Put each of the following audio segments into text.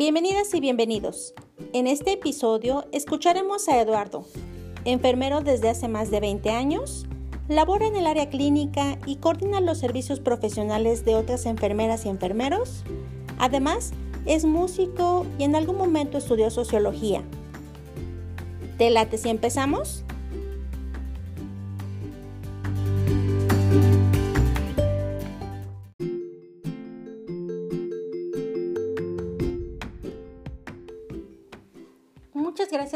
Bienvenidas y bienvenidos. En este episodio escucharemos a Eduardo, enfermero desde hace más de 20 años, labora en el área clínica y coordina los servicios profesionales de otras enfermeras y enfermeros. Además, es músico y en algún momento estudió sociología. ¿Te late si empezamos?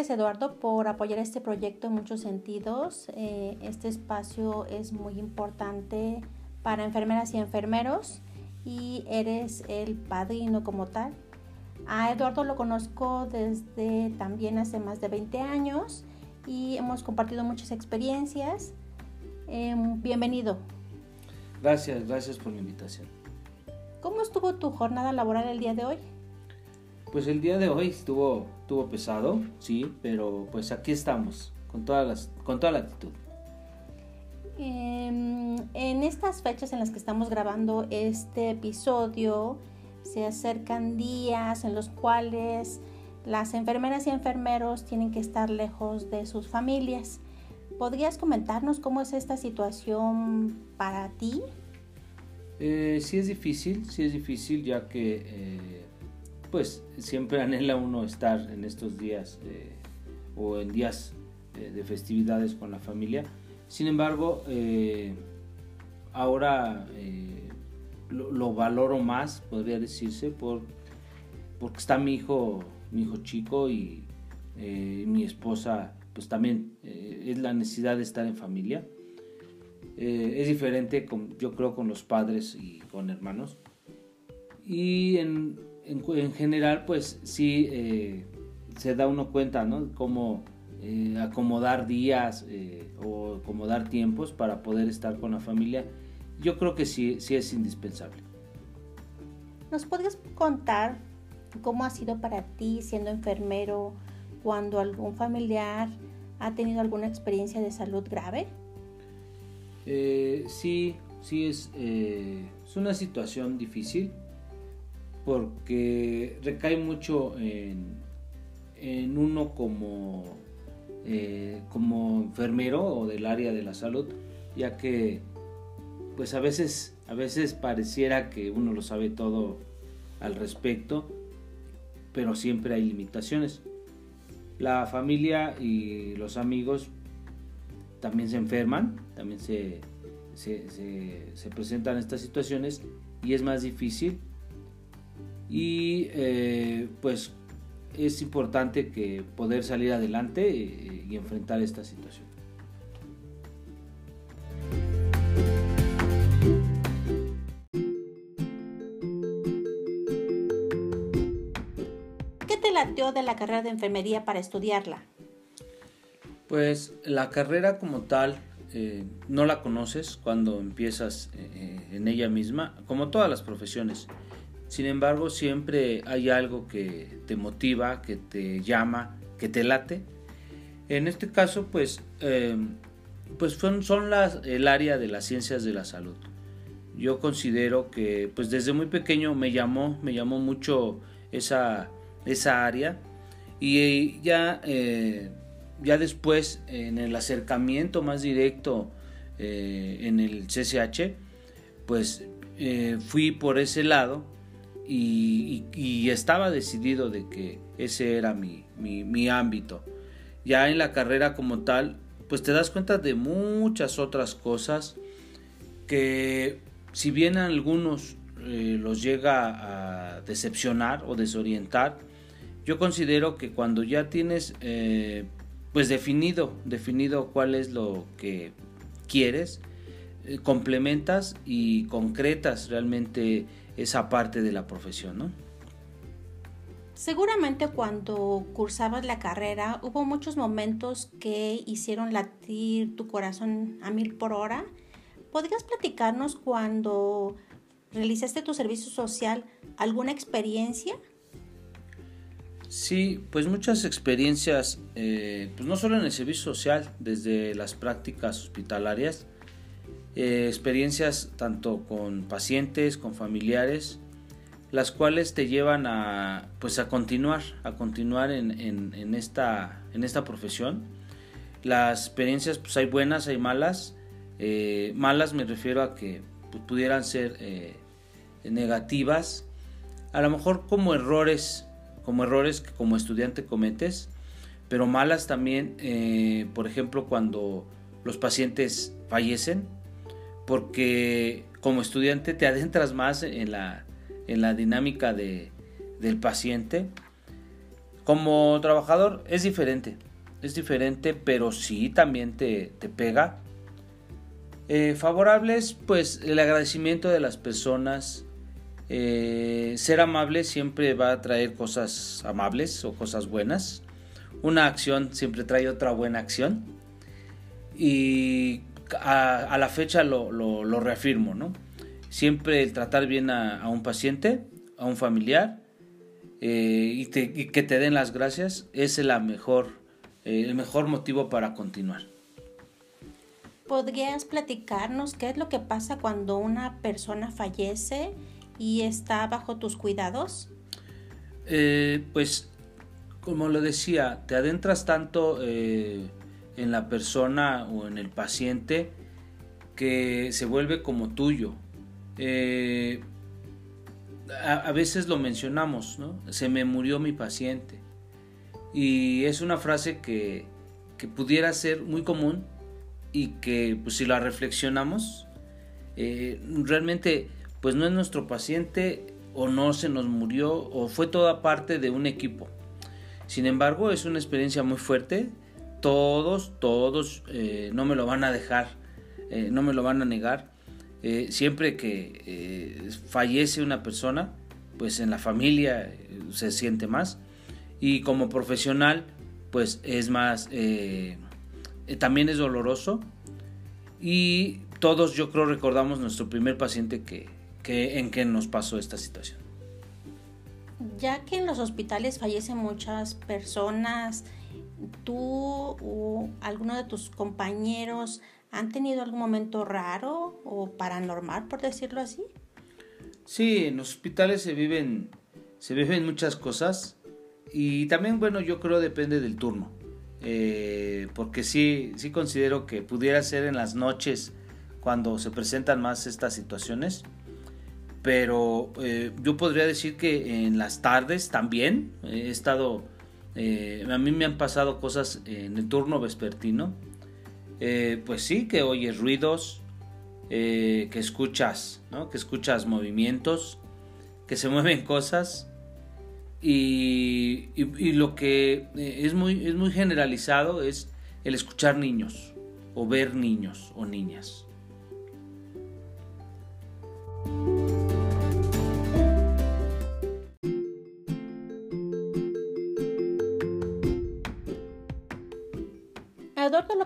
Gracias Eduardo por apoyar este proyecto en muchos sentidos. Eh, este espacio es muy importante para enfermeras y enfermeros y eres el padrino como tal. A Eduardo lo conozco desde también hace más de 20 años y hemos compartido muchas experiencias. Em, bienvenido. Gracias, gracias por la invitación. ¿Cómo estuvo tu jornada laboral el día de hoy? Pues el día de hoy estuvo, estuvo pesado, sí, pero pues aquí estamos, con, todas las, con toda la actitud. Em, en estas fechas en las que estamos grabando este episodio, se acercan días en los cuales las enfermeras y enfermeros tienen que estar lejos de sus familias. ¿Podrías comentarnos cómo es esta situación para ti? Eh, sí es difícil, sí es difícil ya que eh, pues siempre anhela uno estar en estos días eh, o en días eh, de festividades con la familia. Sin embargo, eh, ahora lo, valoro más, podría decirse, por, porque está mi hijo, mi hijo chico y mi esposa, pues también es la necesidad de estar en familia. es diferente, con, yo creo, con los padres y con hermanos. Y en, en, general, pues sí eh, se da uno cuenta, ¿no? Cómo eh, acomodar días eh, o acomodar tiempos para poder estar con la familia. Yo creo que sí, sí es indispensable. ¿Nos podrías contar cómo ha sido para ti siendo enfermero cuando algún familiar ha tenido alguna experiencia de salud grave? sí, sí es, es una situación difícil porque recae mucho en, uno como, eh, como enfermero o del área de la salud, ya que pues a veces, a veces pareciera que uno lo sabe todo al respecto, pero siempre hay limitaciones. La familia y los amigos también se enferman, también se, se presentan estas situaciones y es más difícil y eh, pues es importante que poder salir adelante eh, y enfrentar esta situación. ¿Qué te lateó de la carrera de enfermería para estudiarla? Pues la carrera como tal eh, no la conoces cuando empiezas en ella misma, como todas las profesiones. Sin embargo, siempre hay algo que te motiva, que te llama, que te late. En este caso, pues, em, pues son, las, el área de las ciencias de la salud. Yo considero que pues desde muy pequeño me llamó, me llamó mucho esa, esa área y ya, eh, ya después en el acercamiento más directo eh, en el CCH, pues eh, fui por ese lado y, estaba decidido de que ese era mi, mi, ámbito. Ya en la carrera como tal, pues te das cuenta de muchas otras cosas que si bien a algunos eh, los llega a decepcionar o desorientar, yo considero que cuando ya tienes eh, pues definido, definido cuál es lo que quieres, eh, complementas y concretas realmente esa parte de la profesión, ¿no? Seguramente cuando cursabas la carrera hubo muchos momentos que hicieron latir tu corazón a mil por hora. ¿Podrías platicarnos cuando realizaste tu servicio social alguna experiencia? Sí, pues muchas experiencias, eh, pues no solo en el servicio social, desde las prácticas hospitalarias, eh, experiencias tanto con pacientes, con familiares. las cuales te llevan a pues a continuar, a continuar en, esta, en esta profesión. Las experiencias pues hay buenas, hay malas. Eh, malas me refiero a que pues, pudieran ser eh, negativas, a lo mejor como errores, como errores que como estudiante cometes, pero malas también, por ejemplo, cuando los pacientes fallecen, porque como estudiante te adentras más en la, en la dinámica de, del paciente. Como trabajador es diferente, es diferente, pero sí también te, pega. Eh, favorables, pues el agradecimiento de las personas. Eh, ser amable siempre va a traer cosas amables o cosas buenas. Una acción siempre trae otra buena acción. Y a, la fecha lo, lo reafirmo, ¿no? siempre el tratar bien a, un paciente, a un familiar, eh, y, que te den las gracias, es la mejor, eh, el mejor motivo para continuar. ¿Podrías platicarnos qué es lo que pasa cuando una persona fallece y está bajo tus cuidados? Eh, pues, como lo decía, te adentras tanto en la persona o en el paciente que se vuelve como tuyo. Eh, a, veces lo mencionamos, ¿no? Se me murió mi paciente. Y es una frase que, pudiera ser muy común y que pues, si la reflexionamos, eh, realmente pues no es nuestro paciente o no se nos murió o fue toda parte de un equipo. Sin embargo, es una experiencia muy fuerte. Todos, todos eh, no me lo van a dejar, no me lo van a negar. Eh, siempre que eh, fallece una persona, pues en la familia eh, se siente más. Y como profesional, pues es más, también es doloroso. Y todos yo creo recordamos nuestro primer paciente que, en que nos pasó esta situación. Ya que en los hospitales fallecen muchas personas, tú o alguno de tus compañeros ¿Han tenido algún momento raro o paranormal, por decirlo así? Sí, en los hospitales se viven, se viven muchas cosas y también, bueno, yo creo depende del turno. Eh, porque sí, sí considero que pudiera ser en las noches cuando se presentan más estas situaciones. Pero eh, yo podría decir que en las tardes también he estado, eh, a mí me han pasado cosas en el turno vespertino eh, pues sí, que oyes ruidos, eh, que escuchas, ¿no? que escuchas movimientos, que se mueven cosas. Y, lo que es muy, es muy generalizado es el escuchar niños o ver niños o niñas.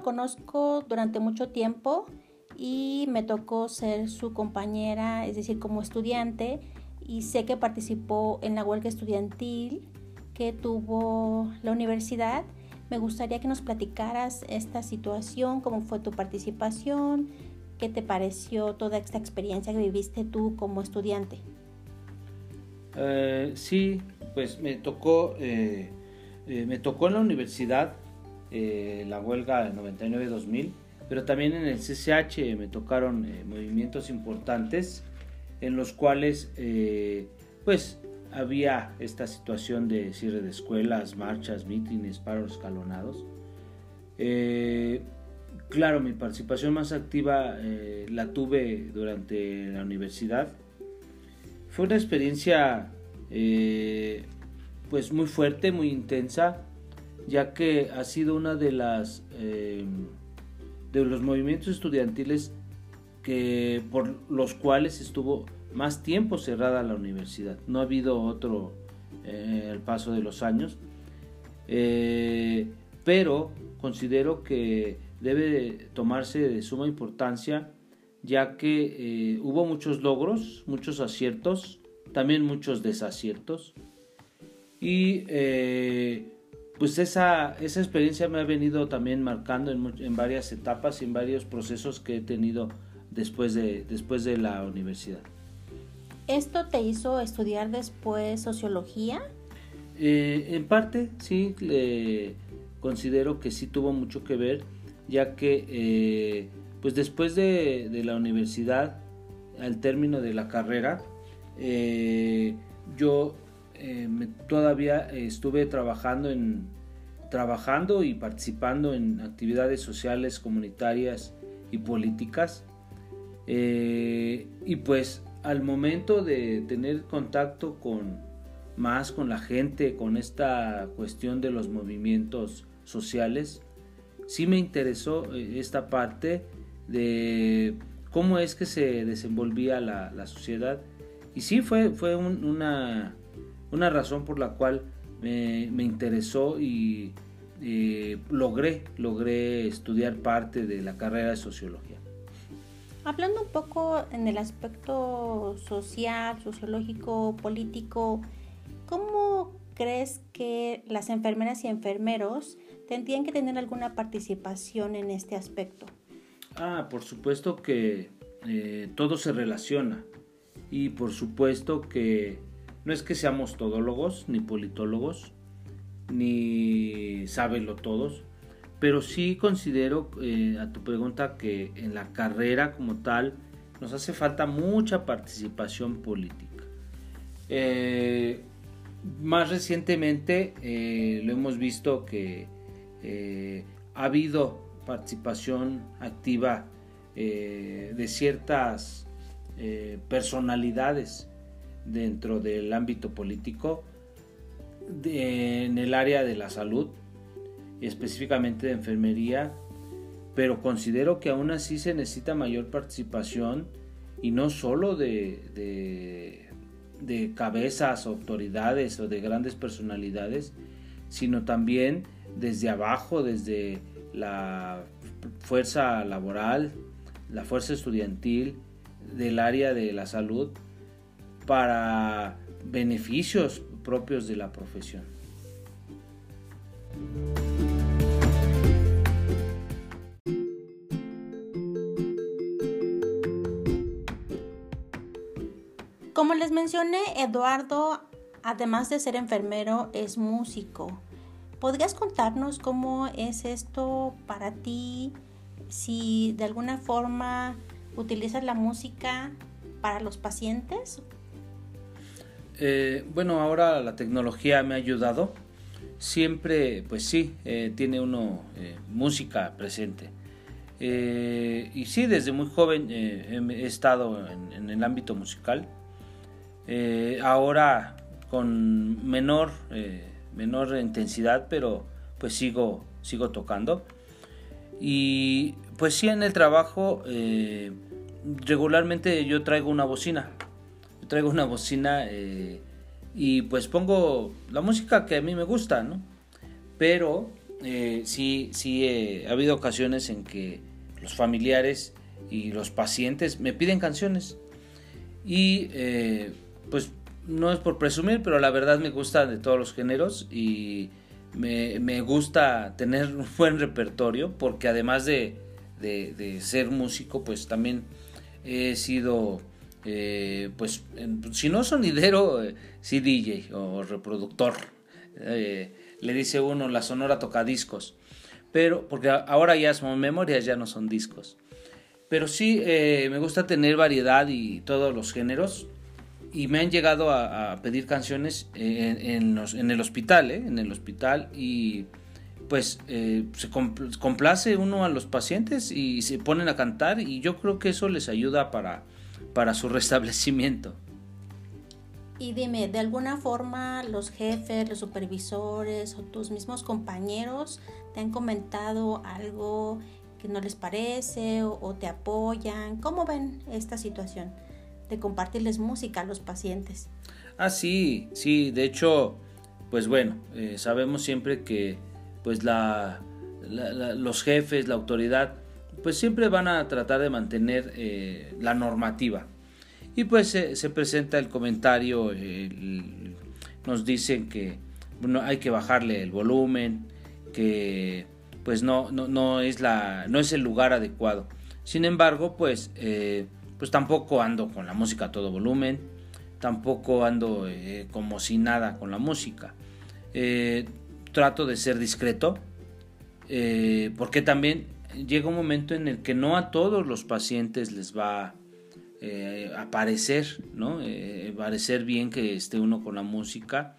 Conozco durante mucho tiempo y me tocó ser su compañera, es decir, como estudiante, y sé que participó en la huelga estudiantil que tuvo la universidad. Me gustaría que nos platicaras esta situación, cómo fue tu participación, qué te pareció toda esta experiencia que viviste tú como estudiante. Eh, sí, pues me tocó, eh, eh, me tocó en la universidad eh, la huelga del 99-2000, pero también en el CCH me tocaron eh, movimientos importantes en los cuales eh, pues había esta situación de cierre de escuelas, marchas, mítines, paros escalonados. claro, mi participación más activa la tuve durante la universidad. Fue una experiencia pues muy fuerte, muy intensa ya que ha sido una de las eh, de los movimientos estudiantiles que por los cuales estuvo más tiempo cerrada la universidad. No ha habido otro eh, al paso de los años, eh, pero considero que debe tomarse de suma importancia ya que hubo muchos logros, muchos aciertos, también muchos desaciertos y pues esa, esa experiencia me ha venido también marcando en, varias etapas y en varios procesos que he tenido después de, después de la universidad. ¿Esto te hizo estudiar después sociología? Eh, en parte, sí, considero que sí tuvo mucho que ver, ya que eh, pues después de, la universidad, al término de la carrera, eh, todavía estuve trabajando en trabajando y participando en actividades sociales, comunitarias y políticas. y pues al momento de tener contacto con más con la gente, con esta cuestión de los movimientos sociales, sí me interesó eh, esta parte de cómo es que se desenvolvía la, sociedad. Y sí fue, fue una, una, razón por la cual me, interesó y eh, logré, logré estudiar parte de la carrera de sociología. Hablando un poco en el aspecto social, sociológico, político, ¿cómo crees que las enfermeras y enfermeros tendrían que tener alguna participación en este aspecto? Ah, por supuesto que eh, todo se relaciona y por supuesto que no es que seamos todólogos ni politólogos ni sábelo todos, pero sí considero eh, a tu pregunta que en la carrera como tal nos hace falta mucha participación política. Eh, más recientemente eh, lo hemos visto que ha habido participación activa de ciertas personalidades dentro del ámbito político en el área de la salud específicamente de enfermería, pero considero que aún así se necesita mayor participación y no solo de, de, cabezas, autoridades o de grandes personalidades, sino también desde abajo, desde la fuerza laboral, la fuerza estudiantil, del área de la salud, para beneficios propios de la profesión. Como les mencioné, Eduardo, además de ser enfermero, es músico. ¿Podrías contarnos cómo es esto para ti? Si de alguna forma utilizas la música para los pacientes. Eh, bueno, ahora la tecnología me ha ayudado. Siempre, pues sí, eh, tiene uno eh, música presente. y sí, desde muy joven he estado en el ámbito musical. Eh, ahora con menor, eh, menor intensidad, pero pues sigo, sigo tocando. Y pues sí, en el trabajo eh, regularmente yo traigo una bocina. Traigo una bocina y pues pongo la música que a mí me gusta, ¿no? Pero sí, sí ha habido ocasiones en que los familiares y los pacientes me piden canciones. Y pues no es por presumir, pero la verdad me gusta de todos los géneros y me, gusta tener un buen repertorio porque además de, ser músico, pues también he sido, eh, pues si no sonidero, eh, sí DJ o reproductor. Eh, le dice uno la sonora toca discos, pero porque ahora ya son memorias, ya no son discos. Pero sí, me gusta tener variedad y todos los géneros y me han llegado a, pedir canciones en, el hospital, ¿eh? en el hospital y pues eh, se complace uno a los pacientes y se ponen a cantar y yo creo que eso les ayuda para, para su restablecimiento. Y dime, ¿de alguna forma los jefes, los supervisores o tus mismos compañeros te han comentado algo que no les parece o te apoyan? ¿Cómo ven esta situación? de compartirles música a los pacientes. Ah, sí, sí, de hecho, pues bueno, eh, sabemos siempre que pues la, los jefes, la autoridad, pues siempre van a tratar de mantener eh, la normativa. Y pues se presenta el comentario, nos dicen que bueno, hay que bajarle el volumen, que pues no, no, no, es, la, no es el lugar adecuado. Sin embargo, pues eh, pues tampoco ando con la música a todo volumen. tampoco ando eh, como si nada con la música. Trato de ser discreto, porque también llega un momento en el que no a todos los pacientes les va a parecer, ¿no? parecer bien que esté uno con la música.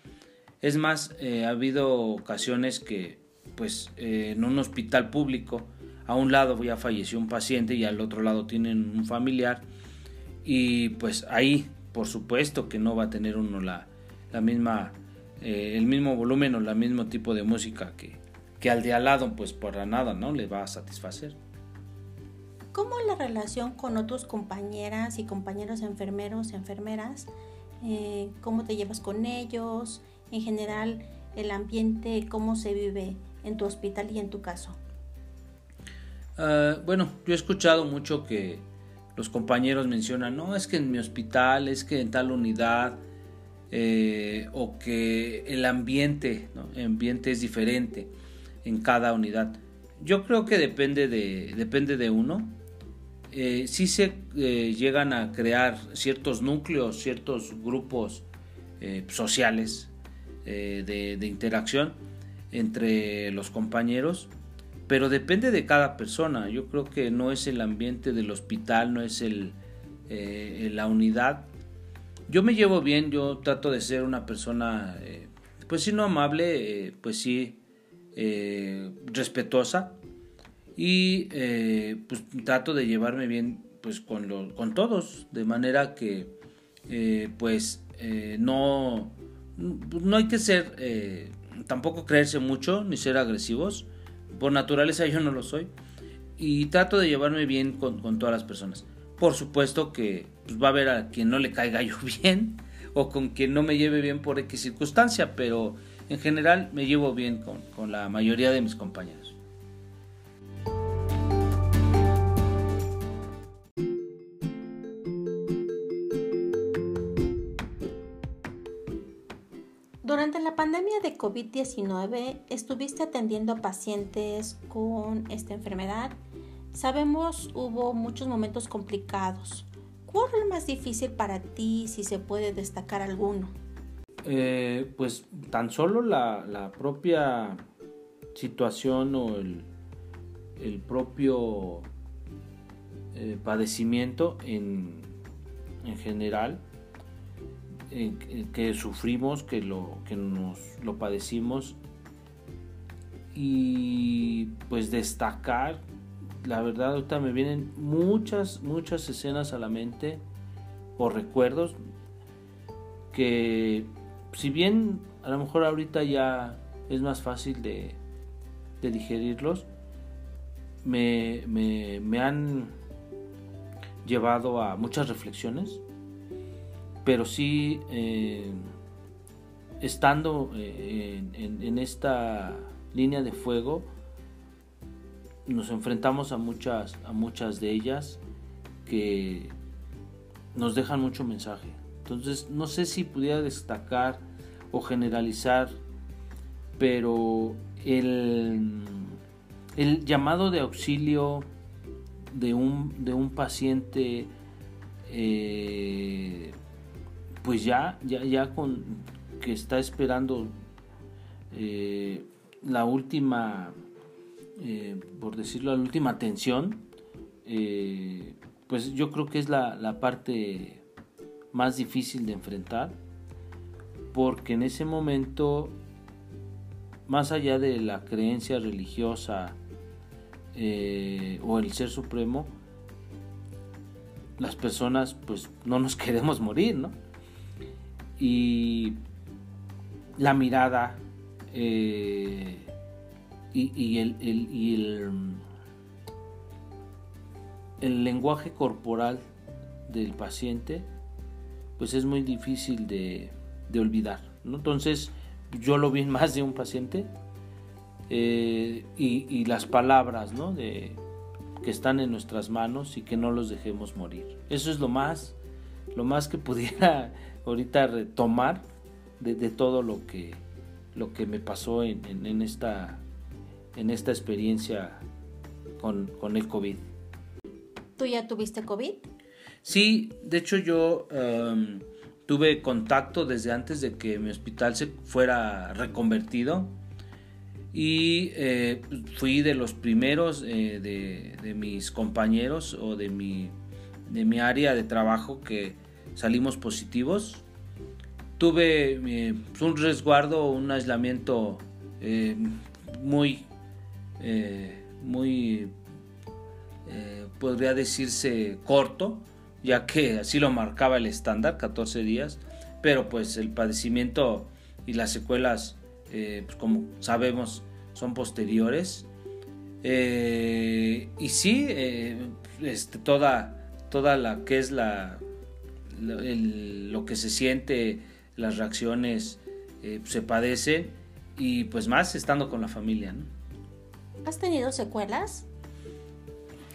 Es más, ha habido ocasiones que, pues, en un hospital público, a un lado ya falleció un paciente y al otro lado tienen un familiar y pues ahí por supuesto que no va a tener uno la, misma, eh, el mismo volumen o el mismo tipo de música que, que al de al lado, pues para nada, ¿no? Le va a satisfacer. ¿Cómo la relación con otros compañeras y compañeros enfermeros, enfermeras? Eh, ¿Cómo te llevas con ellos? En general, el ambiente, ¿cómo se vive en tu hospital y en tu caso? Ah, bueno, yo he escuchado mucho que los compañeros mencionan, no, es que en mi hospital, es que en tal unidad, eh, o que el ambiente, el ambiente es diferente en cada unidad. Yo creo que depende de, depende de uno. Eh, sí se eh, llegan a crear ciertos núcleos, ciertos grupos sociales de, de interacción entre los compañeros pero depende de cada persona. Yo creo que no es el ambiente del hospital, no es el, eh, la unidad. Yo me llevo bien, yo trato de ser una persona, eh, pues sí, no amable, eh, pues sí, respetuosa y pues trato de llevarme bien pues con, con todos, de manera que pues no, no hay que ser, tampoco creerse mucho ni ser agresivos por naturaleza yo no lo soy. Y trato de llevarme bien con, todas las personas. Por supuesto que pues, va a haber a quien no le caiga yo bien o con quien no me lleve bien por X circunstancia, pero en general me llevo bien con, con la mayoría de mis compañeros. Durante la pandemia de COVID-19 estuviste atendiendo a pacientes con esta enfermedad. Sabemos hubo muchos momentos complicados. ¿Cuál fue el más difícil para ti si se puede destacar alguno? Eh, pues tan solo la, propia situación o el, propio eh, padecimiento en, en general que sufrimos, que lo, que nos lo padecimos. Y pues destacar, la verdad ahorita me vienen muchas, muchas escenas a la mente o recuerdos que si bien a lo mejor ahorita ya es más fácil de, digerirlos, me, han llevado a muchas reflexiones pero sí eh, estando eh, en, esta línea de fuego nos enfrentamos a muchas a muchas de ellas que nos dejan mucho mensaje entonces no sé si pudiera destacar o generalizar pero el, el llamado de auxilio de un, de un paciente eh, pues ya, ya, ya con que está esperando eh, la última, eh, por decirlo, la última atención, pues yo creo que es la, la, parte más difícil de enfrentar, porque en ese momento, más allá de la creencia religiosa o el ser supremo, las personas pues no nos queremos morir, ¿no? y la mirada eh, y, el, el, lenguaje corporal del paciente pues es muy difícil de, olvidar entonces yo lo vi en más de un paciente eh, y, las palabras ¿no? de, que están en nuestras manos y que no los dejemos morir eso es lo más lo más que pudiera ahorita retomar de, todo lo que, lo que me pasó en, esta, en esta experiencia con, el COVID. ¿Tú ya tuviste COVID? Sí, de hecho yo em, tuve contacto desde antes de que mi hospital se fuera reconvertido y eh, fui de los primeros eh, de, mis compañeros o de mi, de mi área de trabajo que salimos positivos. Tuve eh, un resguardo, un aislamiento muy, muy, podría decirse corto, ya que así lo marcaba el estándar, 14 días, pero pues el padecimiento y las secuelas eh, pues como sabemos, son posteriores. Eh, y sí, eh, este, toda, toda la que es la, lo, que se siente, las reacciones se padecen y pues más estando con la familia. ¿Has tenido secuelas?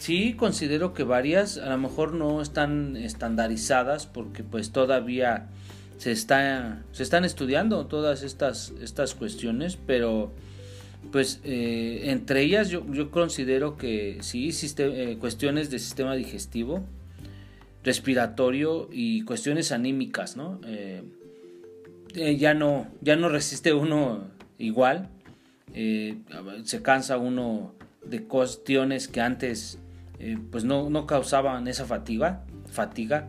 Sí, considero que varias, a lo mejor no están estandarizadas porque pues todavía se, está, se están estudiando todas estas, estas cuestiones, pero pues eh, entre ellas yo, considero que sí, eh, cuestiones de sistema digestivo, respiratorio y cuestiones anímicas, ¿no? Eh, ya no, ya no resiste uno igual, se cansa uno de cuestiones que antes pues no, no, causaban esa fatiga, fatiga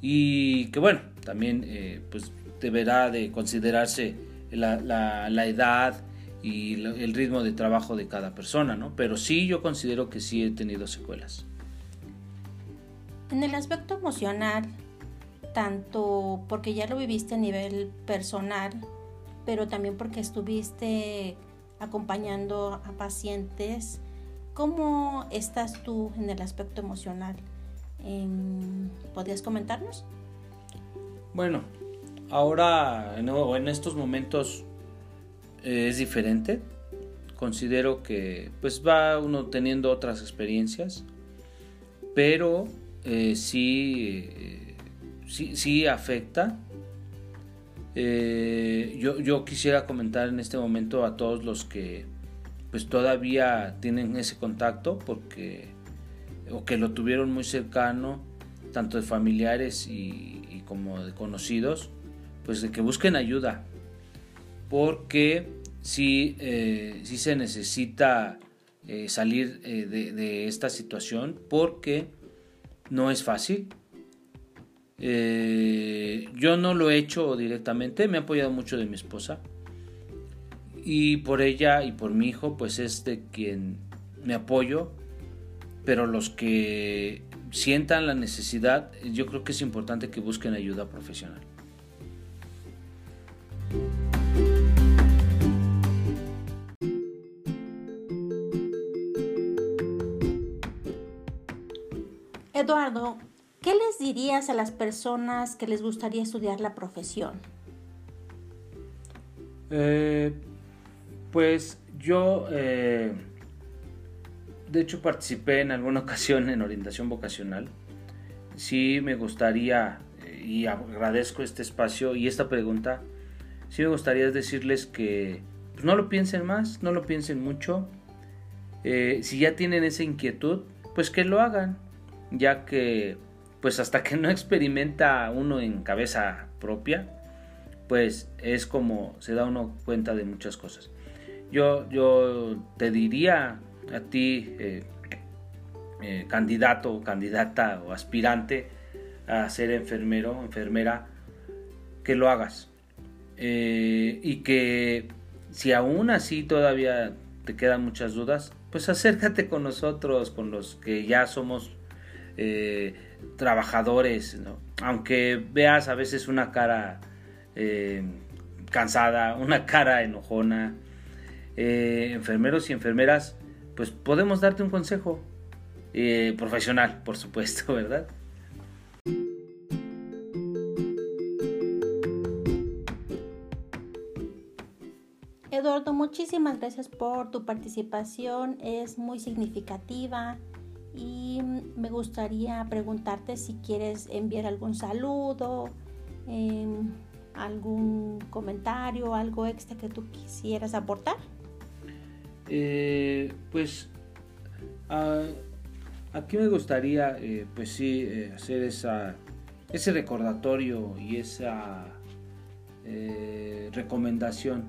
y que bueno, también eh, pues deberá de considerarse la, la, edad y el ritmo de trabajo de cada persona, ¿no? Pero sí yo considero que sí he tenido secuelas. En el aspecto emocional, tanto porque ya lo viviste a nivel personal, pero también porque estuviste acompañando a pacientes, ¿cómo estás tú en el aspecto emocional? Em, ¿Podrías comentarnos? Bueno, ahora en estos momentos eh, es diferente. Considero que pues va uno teniendo otras experiencias, pero eh, sí, eh, sí, sí, afecta. yo, yo quisiera comentar en este momento a todos los que pues todavía tienen ese contacto porque o que lo tuvieron muy cercano tanto de familiares y, como de conocidos, pues de que busquen ayuda, porque si, eh, se necesita eh, salir eh, de, esta situación, porque no es fácil. yo no lo he hecho directamente, me ha apoyado mucho de mi esposa, y por ella y por mi hijo, pues es de quien me apoyo, pero los que sientan la necesidad, yo creo que es importante que busquen ayuda profesional. Eduardo, ¿qué les dirías a las personas que les gustaría estudiar la profesión? Eh, pues yo eh, de hecho participé en alguna ocasión en orientación vocacional. Sí me gustaría, eh, y agradezco este espacio y esta pregunta, sí me gustaría decirles que pues, no lo piensen más, no lo piensen mucho. Eh, si ya tienen esa inquietud, pues que lo hagan, ya que pues hasta que no experimenta uno en cabeza propia, pues es como se da uno cuenta de muchas cosas. Yo, yo te diría a ti, eh, eh, candidato, candidata o aspirante a ser enfermero, enfermera, que lo hagas. Eh, y que si aún así todavía te quedan muchas dudas, pues acércate con nosotros, con los que ya somos trabajadores, aunque veas a veces una cara cansada, una cara enojona, enfermeros y enfermeras pues podemos darte un consejo eh, profesional, por supuesto, ¿verdad? Eduardo, muchísimas gracias por tu participación, es muy significativa y me gustaría preguntarte si quieres enviar algún saludo, em, algún comentario, algo extra que tú quisieras aportar. Eh, pues aquí me gustaría, eh, pues sí, eh, hacer ese recordatorio y esa recomendación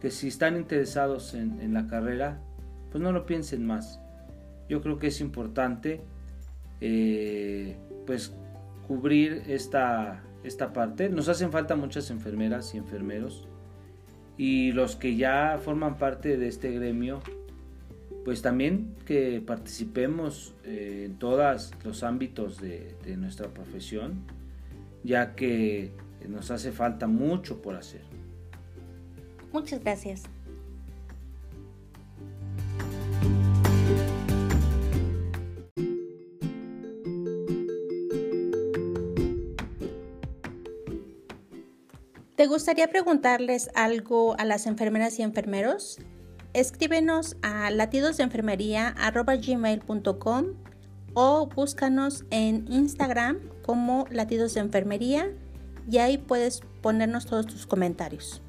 que si están interesados en, la carrera, pues no lo piensen más. Yo creo que es importante pues cubrir esta, esta parte. Nos hacen falta muchas enfermeras y enfermeros. Y los que ya forman parte de este gremio, pues también que participemos eh, en todos los ámbitos de, de nuestra profesión, ya que nos hace falta mucho por hacer. Muchas gracias. ¿Te gustaría preguntarles algo a las enfermeras y enfermeros? Escríbenos a latidosdeenfermería.com o búscanos en Instagram como Latidos de Enfermería y ahí puedes ponernos todos tus comentarios.